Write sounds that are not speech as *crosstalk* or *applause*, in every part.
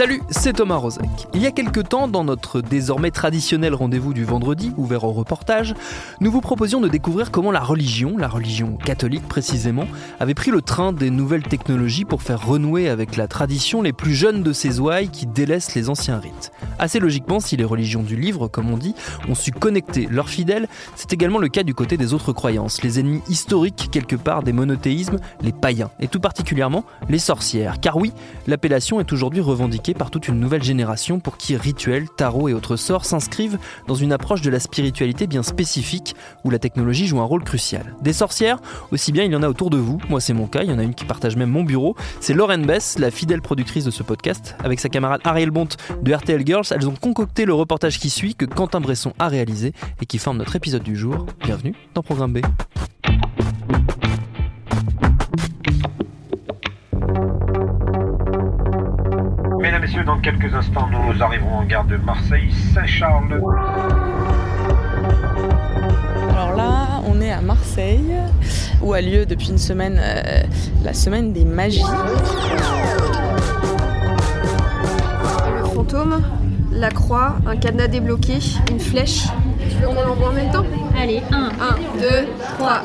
Salut, c'est Thomas Rozek. Il y a quelques temps, dans notre désormais traditionnel rendez-vous du vendredi, ouvert au reportage, nous vous proposions de découvrir comment la religion, la religion catholique précisément, avait pris le train des nouvelles technologies pour faire renouer avec la tradition les plus jeunes de ces ouailles qui délaissent les anciens rites. Assez logiquement, si les religions du livre, comme on dit, ont su connecter leurs fidèles, c'est également le cas du côté des autres croyances, les ennemis historiques quelque part des monothéismes, les païens, et tout particulièrement les sorcières. Car oui, l'appellation est aujourd'hui revendiquée par toute une nouvelle génération pour qui rituels, tarot et autres sorts s'inscrivent dans une approche de la spiritualité bien spécifique où la technologie joue un rôle crucial. Des sorcières, aussi bien il y en a autour de vous, moi c'est mon cas, il y en a une qui partage même mon bureau, c'est Lauren Bess, la fidèle productrice de ce podcast. Avec sa camarade Ariel Bont de RTL Girls, elles ont concocté le reportage qui suit que Quentin Bresson a réalisé et qui forme notre épisode du jour. Bienvenue dans Programme B. Messieurs, dans quelques instants, nous arriverons en gare de Marseille-Saint-Charles. Alors là, on est à Marseille, où a lieu depuis une semaine euh, la semaine des magies. Le fantôme, la croix, un cadenas débloqué, une flèche. Tu veux qu'on l'envoie en même temps? Allez, 1, 1, 2, 3.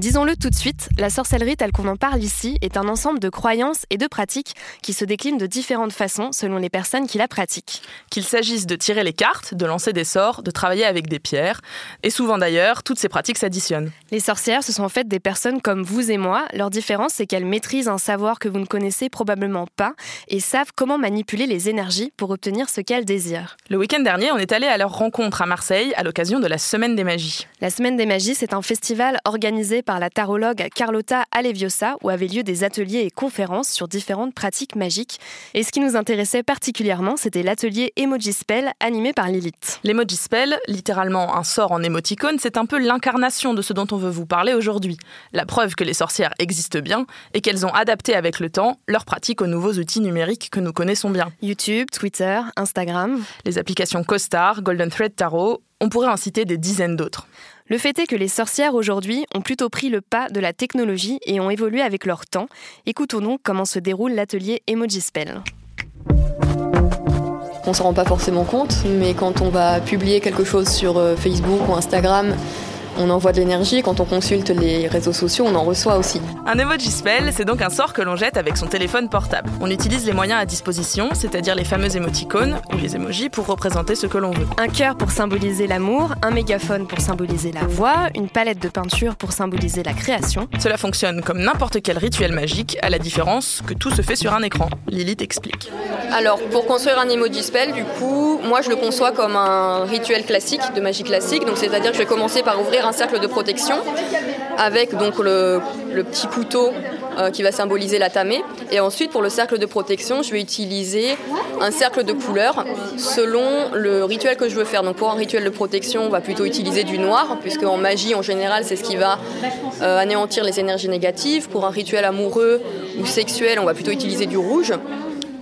Disons-le tout de suite, la sorcellerie telle qu'on en parle ici est un ensemble de croyances et de pratiques qui se déclinent de différentes façons selon les personnes qui la pratiquent. Qu'il s'agisse de tirer les cartes, de lancer des sorts, de travailler avec des pierres, et souvent d'ailleurs, toutes ces pratiques s'additionnent. Les sorcières, ce sont en fait des personnes comme vous et moi. Leur différence, c'est qu'elles maîtrisent un savoir que vous ne connaissez probablement pas et savent comment manipuler les énergies pour obtenir ce qu'elles désirent. Le week-end dernier, on est allé à leur rencontre à Marseille à l'occasion de la Semaine des Magies. La Semaine des Magies, c'est un festival organisé par la tarologue Carlotta Aleviosa où avaient lieu des ateliers et conférences sur différentes pratiques magiques. Et ce qui nous intéressait particulièrement, c'était l'atelier Emoji Spell animé par Lilith. L'Emoji Spell, littéralement un sort en émoticône, c'est un peu l'incarnation de ce dont on veut vous parler aujourd'hui. La preuve que les sorcières existent bien et qu'elles ont adapté avec le temps leurs pratiques aux nouveaux outils numériques que nous connaissons bien. YouTube, Twitter, Instagram. Les applications CoStar, Golden Thread Tarot, on pourrait en citer des dizaines d'autres. Le fait est que les sorcières aujourd'hui ont plutôt pris le pas de la technologie et ont évolué avec leur temps. Écoutons donc comment se déroule l'atelier Emoji Spell. On s'en rend pas forcément compte, mais quand on va publier quelque chose sur euh, Facebook ou Instagram, on envoie de l'énergie. Quand on consulte les réseaux sociaux, on en reçoit aussi. Un emoji spell, c'est donc un sort que l'on jette avec son téléphone portable. On utilise les moyens à disposition, c'est-à-dire les fameux émoticônes ou les emojis pour représenter ce que l'on veut. Un cœur pour symboliser l'amour, un mégaphone pour symboliser la voix, une palette de peinture pour symboliser la création. Cela fonctionne comme n'importe quel rituel magique, à la différence que tout se fait sur un écran. Lilith explique. Alors, pour construire un emoji spell, du coup, moi je le conçois comme un rituel classique, de magie classique. Donc, c'est-à-dire que je vais commencer par ouvrir un cercle de protection avec donc le, petit couteau euh, qui va symboliser la tamée. Et ensuite, pour le cercle de protection, je vais utiliser un cercle de couleurs selon le rituel que je veux faire. Donc, pour un rituel de protection, on va plutôt utiliser du noir, puisque en magie, en général, c'est ce qui va euh, anéantir les énergies négatives. Pour un rituel amoureux ou sexuel, on va plutôt utiliser du rouge.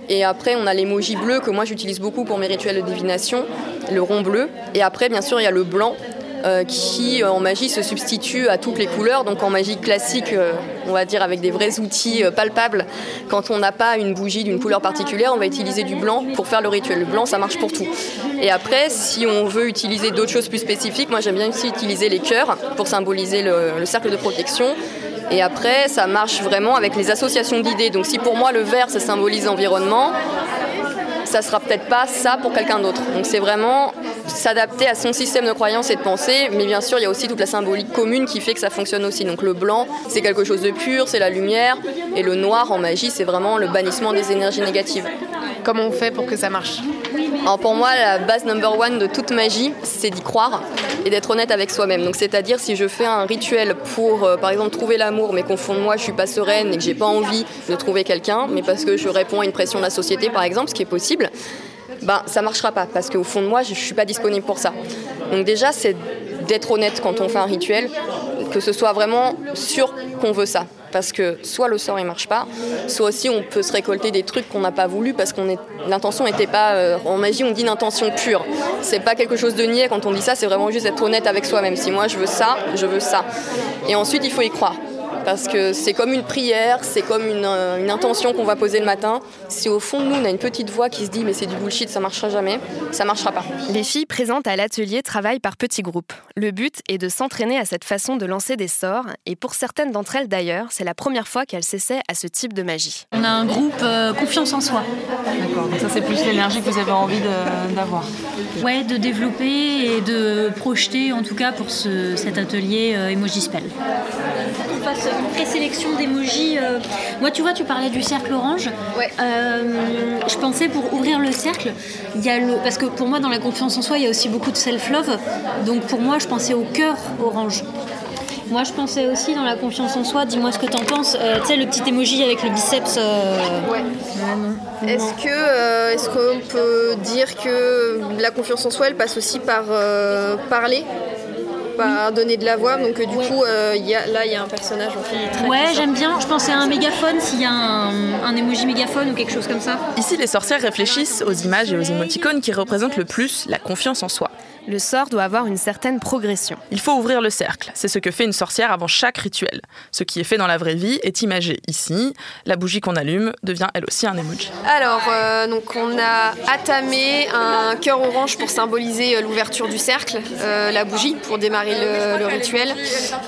Et après, on a l'emoji bleu que moi j'utilise beaucoup pour mes rituels de divination, le rond bleu. Et après, bien sûr, il y a le blanc euh, qui euh, en magie se substitue à toutes les couleurs. Donc en magie classique, euh, on va dire avec des vrais outils palpables, quand on n'a pas une bougie d'une couleur particulière, on va utiliser du blanc pour faire le rituel. Le blanc, ça marche pour tout. Et après, si on veut utiliser d'autres choses plus spécifiques, moi j'aime bien aussi utiliser les cœurs pour symboliser le, le cercle de protection. Et après, ça marche vraiment avec les associations d'idées. Donc si pour moi le vert, ça symbolise l'environnement, ça sera peut-être pas ça pour quelqu'un d'autre. Donc c'est vraiment s'adapter à son système de croyance et de pensée, mais bien sûr il y a aussi toute la symbolique commune qui fait que ça fonctionne aussi. Donc le blanc c'est quelque chose de pur, c'est la lumière, et le noir en magie c'est vraiment le bannissement des énergies négatives. comment on fait pour que ça marche? Alors pour moi, la base number one de toute magie, c'est d'y croire et d'être honnête avec soi-même. Donc c'est-à-dire si je fais un rituel pour, euh, par exemple, trouver l'amour, mais qu'au fond de moi, je suis pas sereine et que j'ai pas envie de trouver quelqu'un, mais parce que je réponds à une pression de la société, par exemple, ce qui est possible, ben ça marchera pas parce qu'au fond de moi, je suis pas disponible pour ça. Donc déjà, c'est d'être honnête quand on fait un rituel, que ce soit vraiment sûr qu'on veut ça. Parce que soit le sort il marche pas, soit aussi on peut se récolter des trucs qu'on n'a pas voulu parce qu'on est l'intention n'était pas euh, en magie on dit une intention pure. C'est pas quelque chose de niais quand on dit ça, c'est vraiment juste être honnête avec soi-même. Si moi je veux ça, je veux ça. Et ensuite il faut y croire parce que c'est comme une prière, c'est comme une, euh, une intention qu'on va poser le matin. Si au fond de nous, on a une petite voix qui se dit mais c'est du bullshit, ça marchera jamais, ça marchera pas. Les filles présentes à l'atelier travaillent par petits groupes. Le but est de s'entraîner à cette façon de lancer des sorts, et pour certaines d'entre elles d'ailleurs, c'est la première fois qu'elles s'essaient à ce type de magie. On a un groupe euh, confiance en soi. D'accord, donc ça c'est plus l'énergie que vous avez envie d'avoir. Ouais, de développer et de projeter en tout cas pour ce- cet atelier euh, Emoji Spell. Fasse une présélection d'emojis. euh, Moi, tu vois, tu parlais du cercle orange. Ouais. Euh, je pensais pour ouvrir le cercle, il y a le parce que pour moi dans la confiance en soi, il y a aussi beaucoup de self-love. Donc pour moi, je pensais au cœur orange. Moi, je pensais aussi dans la confiance en soi. Dis-moi ce que t'en penses. Euh, tu sais, le petit emoji avec le biceps. euh, Ouais. Est-ce que euh, est-ce qu'on peut dire que la confiance en soi elle passe aussi par parler? Par donner de la voix donc euh, du coup euh, il y a, là il y a un personnage en fait très Ouais, j'aime bien. Je pensais à un mégaphone, s'il y a un, un emoji mégaphone ou quelque chose comme ça. Ici, les sorcières réfléchissent aux images et aux émoticônes qui représentent le plus la confiance en soi. Le sort doit avoir une certaine progression. Il faut ouvrir le cercle. C'est ce que fait une sorcière avant chaque rituel. Ce qui est fait dans la vraie vie est imagé ici. La bougie qu'on allume devient elle aussi un emoji. Alors, euh, donc on a attamé un cœur orange pour symboliser euh, l'ouverture du cercle, euh, la bougie pour démarrer le, le rituel,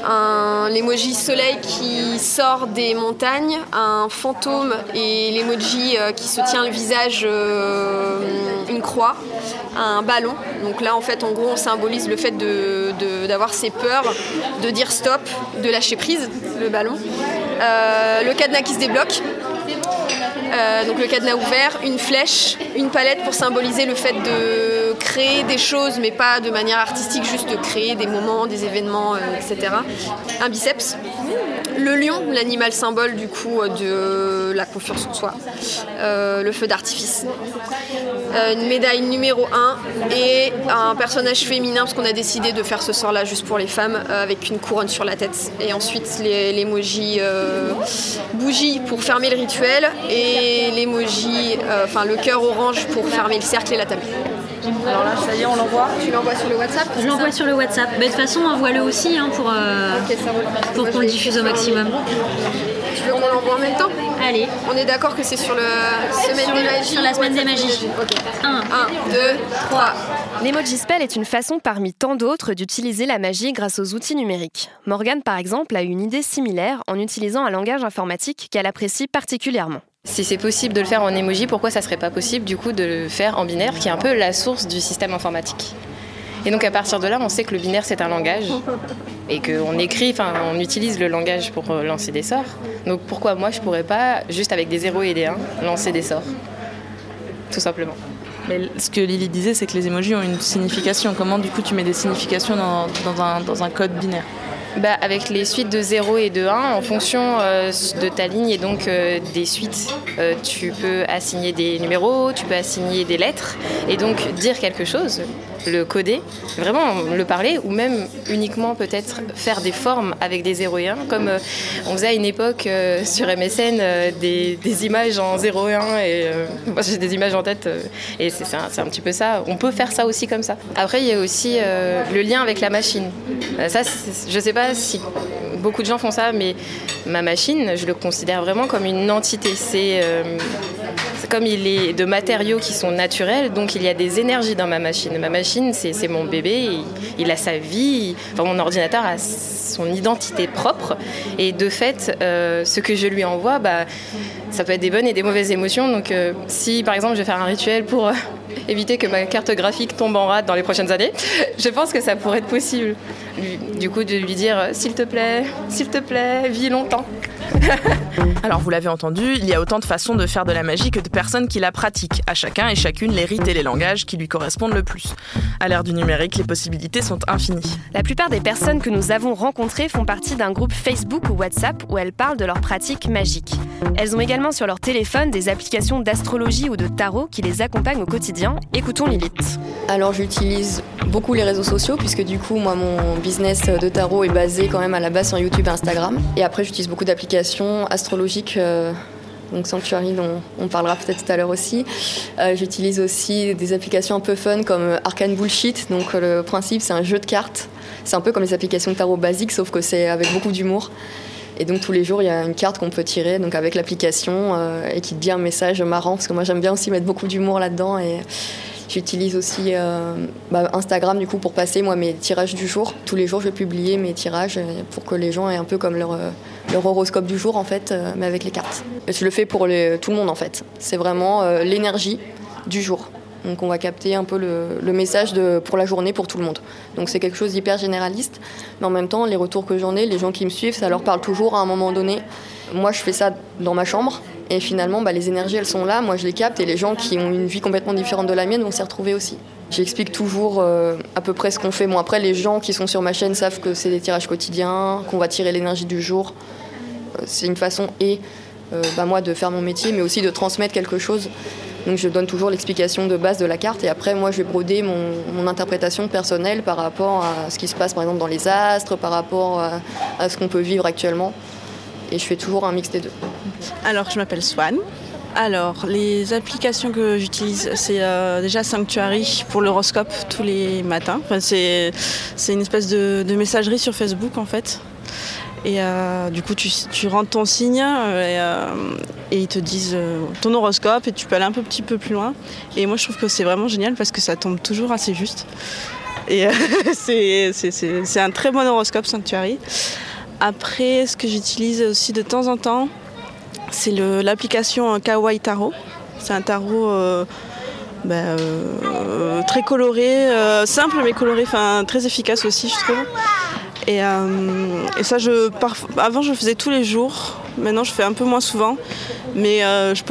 un l'emoji soleil qui sort des montagnes, un fantôme et l'emoji euh, qui se tient le visage, euh, une croix, un ballon. Donc là, en fait, en gros, on symbolise le fait de- de- d'avoir ses peurs, de dire stop, de lâcher prise, le ballon. Euh, le cadenas qui se débloque. Euh, donc le cadenas ouvert, une flèche, une palette pour symboliser le fait de créer des choses, mais pas de manière artistique, juste de créer des moments, des événements, euh, etc. Un biceps. Le lion, l'animal symbole du coup de la confiance en soi. Euh, le feu d'artifice. Euh, une médaille numéro 1 et un personnage féminin parce qu'on a décidé de faire ce sort là juste pour les femmes euh, avec une couronne sur la tête et ensuite l'emoji euh, bougie pour fermer le rituel et l'emoji euh, enfin le cœur orange pour fermer le cercle et la table. Alors là, ça y est, on l'envoie. Tu l'envoies sur le WhatsApp Je l'envoie sur le WhatsApp. Mais de toute façon, envoie-le aussi hein, pour, euh, pour Moi, qu'on le diffuse au maximum. Tu veux qu'on l'envoie en même temps? Allez, On est d'accord que c'est sur le semaine Sur des le- magies sur la semaine des magies. Ok. 1. 1, 2, 3. L'emoji spell est une façon parmi tant d'autres d'utiliser la magie grâce aux outils numériques. Morgane, par exemple, a une idée similaire en utilisant un langage informatique qu'elle apprécie particulièrement. Si c'est possible de le faire en emoji, pourquoi ça serait pas possible du coup de le faire en binaire, qui est un peu la source du système informatique Et donc à partir de là, on sait que le binaire c'est un langage et qu'on écrit, enfin on utilise le langage pour euh, lancer des sorts. Donc pourquoi moi je pourrais pas juste avec des 0 et des 1 lancer des sorts? Tout simplement. Mais ce que Lily disait, c'est que les emojis ont une signification. Comment, du coup, tu mets des significations dans, un code binaire? Bah, avec les suites de 0 et de 1, en fonction euh, de ta ligne et donc euh, des suites, euh, tu peux assigner des numéros, tu peux assigner des lettres et donc dire quelque chose, le coder, vraiment le parler ou même uniquement peut-être faire des formes avec des 0 et 1, comme euh, on faisait à une époque euh, sur MSN euh, des, images en 0 et 1 et moi j'ai des images en tête et c'est un, petit peu ça. On peut faire ça aussi comme ça. Après, il y a aussi le lien avec la machine. Ça, je sais pas si beaucoup de gens font ça, mais ma machine, je le considère vraiment comme une entité. C'est comme il est de matériaux qui sont naturels, donc il y a des énergies dans ma machine. Ma machine, c'est mon bébé, il, a sa vie, enfin mon ordinateur a son identité propre, et de fait, euh, ce que je lui envoie, bah, ça peut être des bonnes et des mauvaises émotions. Donc euh, si par exemple je vais faire un rituel pour euh, éviter que ma carte graphique tombe en rade dans les prochaines années, je pense que ça pourrait être possible. Du coup, de lui dire s'il te plaît, s'il te plaît, vis longtemps. *laughs* Alors vous l'avez entendu, il y a autant de façons de faire de la magie que de personnes qui la pratiquent. À chacun et chacune les rites et les langages qui lui correspondent le plus. À l'ère du numérique, les possibilités sont infinies. La plupart des personnes que nous avons rencontrées font partie d'un groupe Facebook ou WhatsApp où elles parlent de leurs pratiques magiques. Elles ont également sur leur téléphone des applications d'astrologie ou de tarot qui les accompagnent au quotidien. Écoutons Lilith. Alors j'utilise beaucoup les réseaux sociaux puisque du coup moi mon business de tarot est basé quand même à la base sur YouTube et Instagram. Et après j'utilise beaucoup d'applications astrologiques. euh, donc Sanctuary dont on parlera peut-être tout à l'heure aussi. Euh, J'utilise aussi des applications un peu fun comme Arcane Bullshit. Donc euh, le principe c'est un jeu de cartes. C'est un peu comme les applications de tarot basiques sauf que c'est avec beaucoup d'humour. Et donc tous les jours, il y a une carte qu'on peut tirer donc avec l'application et qui te dit un message marrant parce que moi j'aime bien aussi mettre beaucoup d'humour là-dedans et j'utilise aussi euh, bah, Instagram du coup pour passer moi mes tirages du jour. Tous les jours, je vais publier mes tirages euh, pour que les gens aient un peu comme leur, euh, horoscope du jour en fait, mais avec les cartes. Et je le fais pour tout le monde en fait. C'est vraiment l'énergie du jour. Donc on va capter un peu le, message pour la journée pour tout le monde. Donc c'est quelque chose d'hyper généraliste, mais en même temps les retours que j'en ai, les gens qui me suivent, ça leur parle toujours à un moment donné. Moi je fais ça dans ma chambre et finalement bah, les énergies elles sont là, moi je les capte et les gens qui ont une vie complètement différente de la mienne vont s'y retrouver aussi. J'explique toujours euh, à peu près ce qu'on fait. Bon après les gens qui sont sur ma chaîne savent que c'est des tirages quotidiens, qu'on va tirer l'énergie du jour. Euh, c'est une façon et euh, bah, moi de faire mon métier mais aussi de transmettre quelque chose donc je donne toujours l'explication de base de la carte et après moi je vais broder mon, mon interprétation personnelle par rapport à ce qui se passe par exemple dans les astres, par rapport à, à ce qu'on peut vivre actuellement. Et je fais toujours un mix des deux. Alors, je m'appelle Swan. Alors, les applications que j'utilise, c'est euh, déjà Sanctuary pour l'horoscope tous les matins. Enfin, c'est, c'est une espèce de, de messagerie sur Facebook en fait. Et euh, du coup, tu, tu rentres ton signe euh, et, euh, et ils te disent ton horoscope et tu peux aller un peu, petit peu plus loin. Et moi, je trouve que c'est vraiment génial parce que ça tombe toujours assez juste. Et *laughs* c'est, un très bon horoscope Sanctuary. Après, ce que j'utilise aussi de temps en temps, c'est l'application Kawaii Tarot. C'est un tarot euh, très coloré, simple mais coloré, enfin très efficace aussi, je trouve. Et, euh, et ça, je, avant, je faisais tous les jours. Maintenant, je fais un peu moins souvent. Mais euh, je,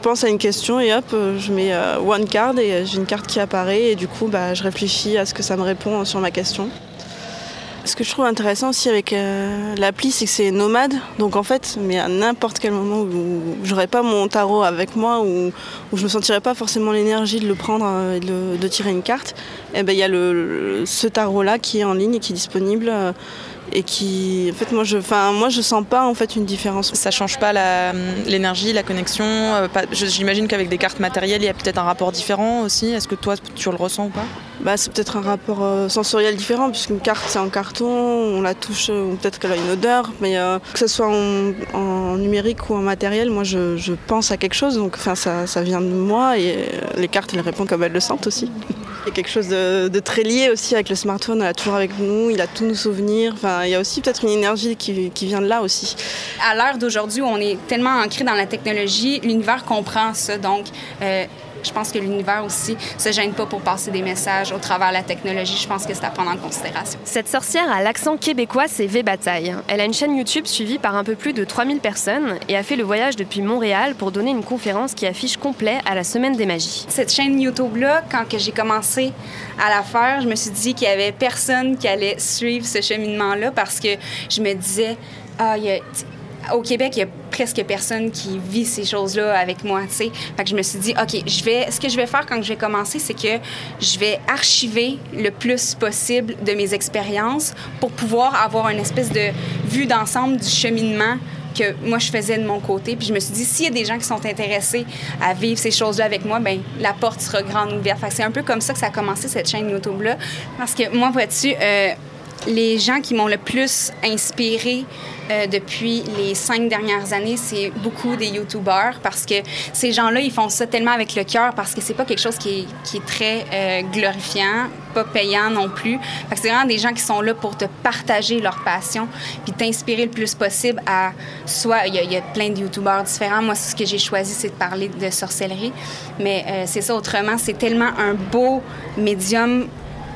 pense à une question et hop, euh, je mets euh, one card et j'ai une carte qui apparaît. Et du coup, bah, je réfléchis à ce que ça me répond sur ma question. Ce que je trouve intéressant aussi avec euh, l'appli, c'est que c'est nomade. Donc en fait, mais à n'importe quel moment où j'aurais pas mon tarot avec moi, ou où je me sentirais pas forcément l'énergie de le prendre euh, et de, tirer une carte, eh ben il y a ce tarot là qui est en ligne et qui est disponible. euh, et qui, en fait, moi je, enfin, moi je sens pas en fait une différence. Ça change pas l'énergie, la connexion euh, J'imagine qu'avec des cartes matérielles, il y a peut-être un rapport différent aussi. Est-ce que toi, tu le ressens ou pas? Bah, c'est peut-être un rapport euh, sensoriel différent, puisqu'une carte c'est en carton, on la touche, euh, ou peut-être qu'elle a une odeur, mais euh, que ce soit en, en numérique ou en matériel, moi je, je pense à quelque chose, donc enfin, ça, ça vient de moi et les cartes elles répondent comme elles le sentent aussi. *laughs* Il y a quelque chose de, très lié aussi avec le smartphone, elle est toujours avec nous, il a tous nos souvenirs, enfin, il y a aussi peut-être une énergie qui, qui vient de là aussi. À l'heure d'aujourd'hui, où on est tellement ancré dans la technologie, l'univers comprend ça. Donc, euh, je pense que l'univers aussi se gêne pas pour passer des messages au travers de la technologie. Je pense que c'est à prendre en considération. Cette sorcière à l'accent québécois, c'est V Bataille. Elle a une chaîne YouTube suivie par un peu plus de 3000 personnes et a fait le voyage depuis Montréal pour donner une conférence qui affiche complet à la Semaine des Magies. Cette chaîne YouTube-là, quand j'ai commencé à la faire, je me suis dit qu'il y avait personne qui allait suivre ce cheminement-là parce que je me disais, ah, il y a- au Québec, il y a presque personne qui vit ces choses-là avec moi, tu sais. Que je me suis dit, OK, je vais, ce que je vais faire quand je vais commencer, c'est que je vais archiver le plus possible de mes expériences pour pouvoir avoir une espèce de vue d'ensemble du cheminement que moi je faisais de mon côté. Puis je me suis dit, s'il y a des gens qui sont intéressés à vivre ces choses-là avec moi, ben la porte sera grande ouverte. C'est un peu comme ça que ça a commencé cette chaîne YouTube-là. Parce que moi, vois-tu, euh, les gens qui m'ont le plus inspiré euh, depuis les cinq dernières années, c'est beaucoup des YouTubeurs parce que ces gens-là, ils font ça tellement avec le cœur parce que c'est pas quelque chose qui est, très euh, glorifiant, pas payant non plus. Fait que c'est vraiment des gens qui sont là pour te partager leur passion puis t'inspirer le plus possible à soit il y, a- il y a plein de YouTubeurs différents. Moi, ce que j'ai choisi, c'est de parler de sorcellerie, mais euh, c'est ça autrement. C'est tellement un beau médium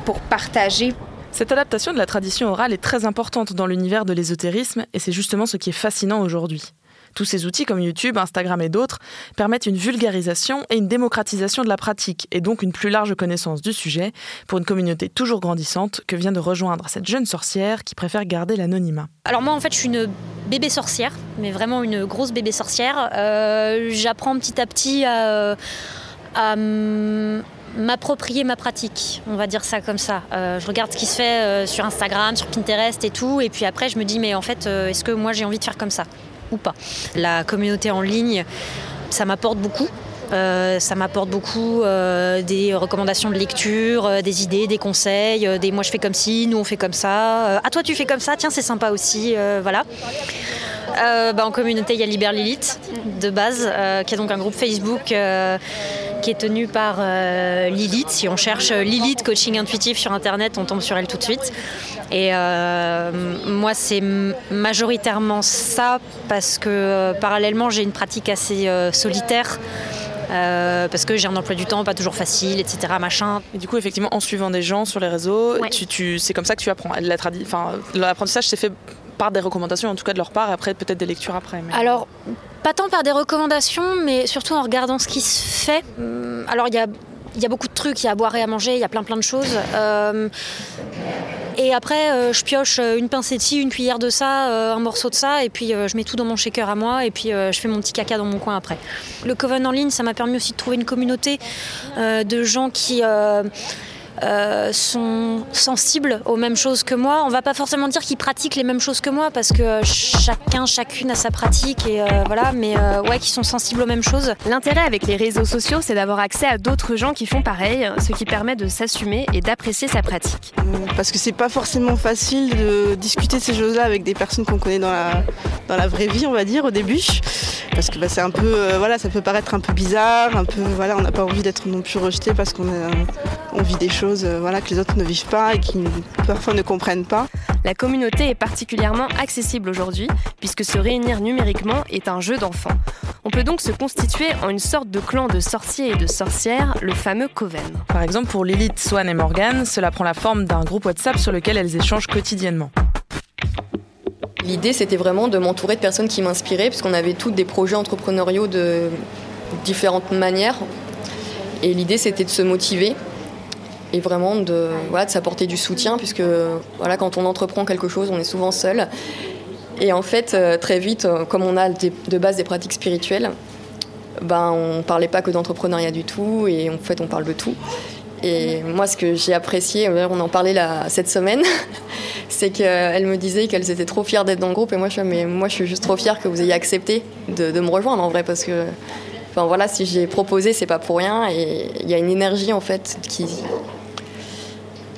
pour partager. Cette adaptation de la tradition orale est très importante dans l'univers de l'ésotérisme et c'est justement ce qui est fascinant aujourd'hui. Tous ces outils comme YouTube, Instagram et d'autres permettent une vulgarisation et une démocratisation de la pratique et donc une plus large connaissance du sujet pour une communauté toujours grandissante que vient de rejoindre cette jeune sorcière qui préfère garder l'anonymat. Alors moi en fait je suis une bébé sorcière, mais vraiment une grosse bébé sorcière. Euh, j'apprends petit à petit à, m'approprier ma pratique, on va dire ça comme ça. Euh, je regarde ce qui se fait euh, sur Instagram, sur Pinterest et tout, et puis après je me dis mais en fait est-ce que moi j'ai envie de faire comme ça ou pas? La communauté en ligne, ça m'apporte beaucoup. Euh, ça m'apporte beaucoup euh, des recommandations de lecture, euh, des idées, des conseils, des moi je fais comme ci, nous on fait comme ça. ah toi tu fais comme ça, tiens c'est sympa aussi, voilà. Bah, en communauté il y a Liber Lilith de base, qui est donc un groupe Facebook qui est tenu par Lilith. Si on cherche Lilith coaching intuitif sur internet, on tombe sur elle tout de suite. Et euh, moi, c'est majoritairement ça parce que euh, parallèlement, j'ai une pratique assez euh, solitaire. parce que j'ai un emploi du temps pas toujours facile, etc. Machin. Et du coup, effectivement, en suivant des gens sur les réseaux, tu, c'est comme ça que tu apprends. L'apprentissage s'est fait par des recommandations, en tout cas de leur part, et après peut-être des lectures après. Alors, pas tant par des recommandations, mais surtout en regardant ce qui se fait. Alors, il y a beaucoup de trucs, il y a à boire et à manger, il y a plein plein de choses. Euh, et après, euh, je pioche une pincée de ci, une cuillère de ça, euh, un morceau de ça, et puis je mets tout dans mon shaker à moi, et puis je fais mon petit caca dans mon coin après. Le Coven en ligne, ça m'a permis aussi de trouver une communauté de gens qui euh, sont sensibles aux mêmes choses que moi. On va pas forcément dire qu'ils pratiquent les mêmes choses que moi parce que chacun, chacune a sa pratique et euh, voilà, mais euh, ouais, qui sont sensibles aux mêmes choses. L'intérêt avec les réseaux sociaux, c'est d'avoir accès à d'autres gens qui font pareil, ce qui permet de s'assumer et d'apprécier sa pratique. Parce que c'est pas forcément facile de discuter de ces choses-là avec des personnes qu'on connaît dans la, dans la vraie vie, on va dire, au début. Parce que bah, c'est un peu, voilà, ça peut paraître un peu bizarre, un peu, voilà, on n'a pas envie d'être non plus rejeté parce qu'on vit des choses euh, voilà, que les autres ne vivent pas et qui parfois ne comprennent pas. La communauté est particulièrement accessible aujourd'hui puisque se réunir numériquement est un jeu d'enfant. On peut donc se constituer en une sorte de clan de sorciers et de sorcières, le fameux coven. Par exemple, pour Lilith, Swan et Morgan, cela prend la forme d'un groupe WhatsApp sur lequel elles échangent quotidiennement. L'idée, c'était vraiment de m'entourer de personnes qui m'inspiraient, puisqu'on avait toutes des projets entrepreneuriaux de différentes manières. Et l'idée, c'était de se motiver et vraiment de, voilà, de s'apporter du soutien, puisque voilà, quand on entreprend quelque chose, on est souvent seul. Et en fait, euh, très vite, euh, comme on a de base des pratiques spirituelles, ben, on ne parlait pas que d'entrepreneuriat du tout, et en fait, on parle de tout. Et moi, ce que j'ai apprécié, on en parlait cette semaine, *laughs* c'est qu'elle me disait qu'elles étaient trop fières d'être dans le groupe. Et moi, je, mais moi, je suis juste trop fière que vous ayez accepté de, de me rejoindre en vrai, parce que enfin, voilà, si j'ai proposé, c'est pas pour rien. Et il y a une énergie en fait qui,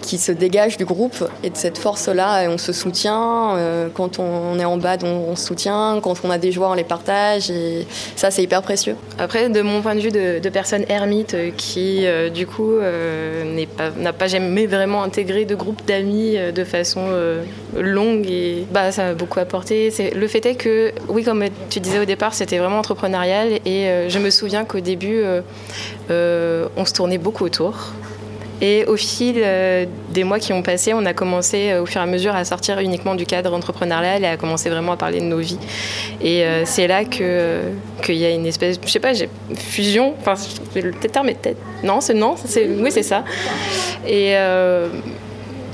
qui se dégage du groupe et de cette force-là, on se soutient. Euh, quand on, est en bas, on, se soutient. Quand on a des joies, on les partage. Et ça, c'est hyper précieux. Après, de mon point de vue de, personne ermite qui, euh, du coup, euh, n'a pas, jamais vraiment intégré de groupe d'amis de façon longue, et bah, ça m'a beaucoup apporté. Le fait est que, oui, comme tu disais au départ, c'était vraiment entrepreneurial. Et je me souviens qu'au début, on se tournait beaucoup autour. Et au fil euh, des mois qui ont passé, on a commencé euh, au fur et à mesure à sortir uniquement du cadre entrepreneurial et à commencer vraiment à parler de nos vies. Et euh, c'est là que qu'il y a une espèce, je sais pas, fusion. Enfin, le terme peut-être non, c'est non, c'est oui, c'est ça. Et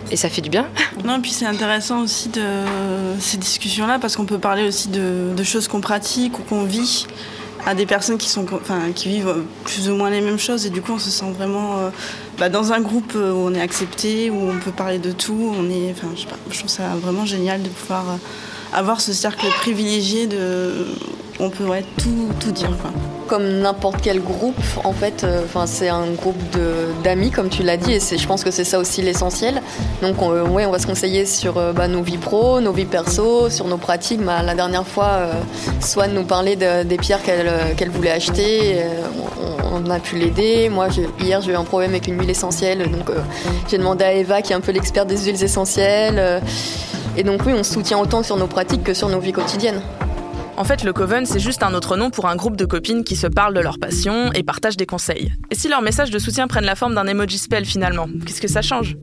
et ça fait du bien. Non, puis c'est intéressant aussi de ces discussions-là parce qu'on peut parler aussi de choses qu'on pratique ou qu'on vit à des personnes qui, sont, enfin, qui vivent plus ou moins les mêmes choses et du coup on se sent vraiment euh, bah, dans un groupe où on est accepté, où on peut parler de tout. On est, enfin, je, sais pas, je trouve ça vraiment génial de pouvoir euh, avoir ce cercle privilégié de on peut tout, tout dire. Quoi. Comme n'importe quel groupe, en fait, euh, c'est un groupe d'amis, comme tu l'as dit, et je pense que c'est ça aussi l'essentiel. Donc, on, ouais, on va se conseiller sur euh, bah, nos vies pro, nos vies perso, sur nos pratiques. Bah, la dernière fois, euh, Swan nous parlait des pierres qu'elle voulait acheter. On, a pu l'aider. Moi, hier, j'ai eu un problème avec une huile essentielle, donc j'ai demandé à Eva, qui est un peu l'expert des huiles essentielles. et donc, oui, on se soutient autant sur nos pratiques que sur nos vies quotidiennes. En fait, le Coven, c'est juste un autre nom pour un groupe de copines qui se parlent de leur passion et partagent des conseils. Et si leurs messages de soutien prennent la forme d'un emoji spell finalement, qu'est-ce que ça change?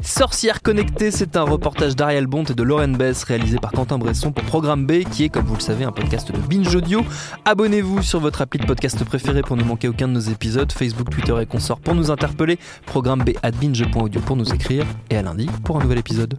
Sorcières connectées, c'est un reportage d'Ariel Bont et de Lauren Bess réalisé par Quentin Bresson pour Programme B, qui est, comme vous le savez, un podcast de Binge Audio. Abonnez-vous sur votre appli de podcast préféré pour ne manquer aucun de nos épisodes, Facebook, Twitter et consorts pour nous interpeller, Programme B at binge.audio pour nous écrire, et à lundi pour un nouvel épisode.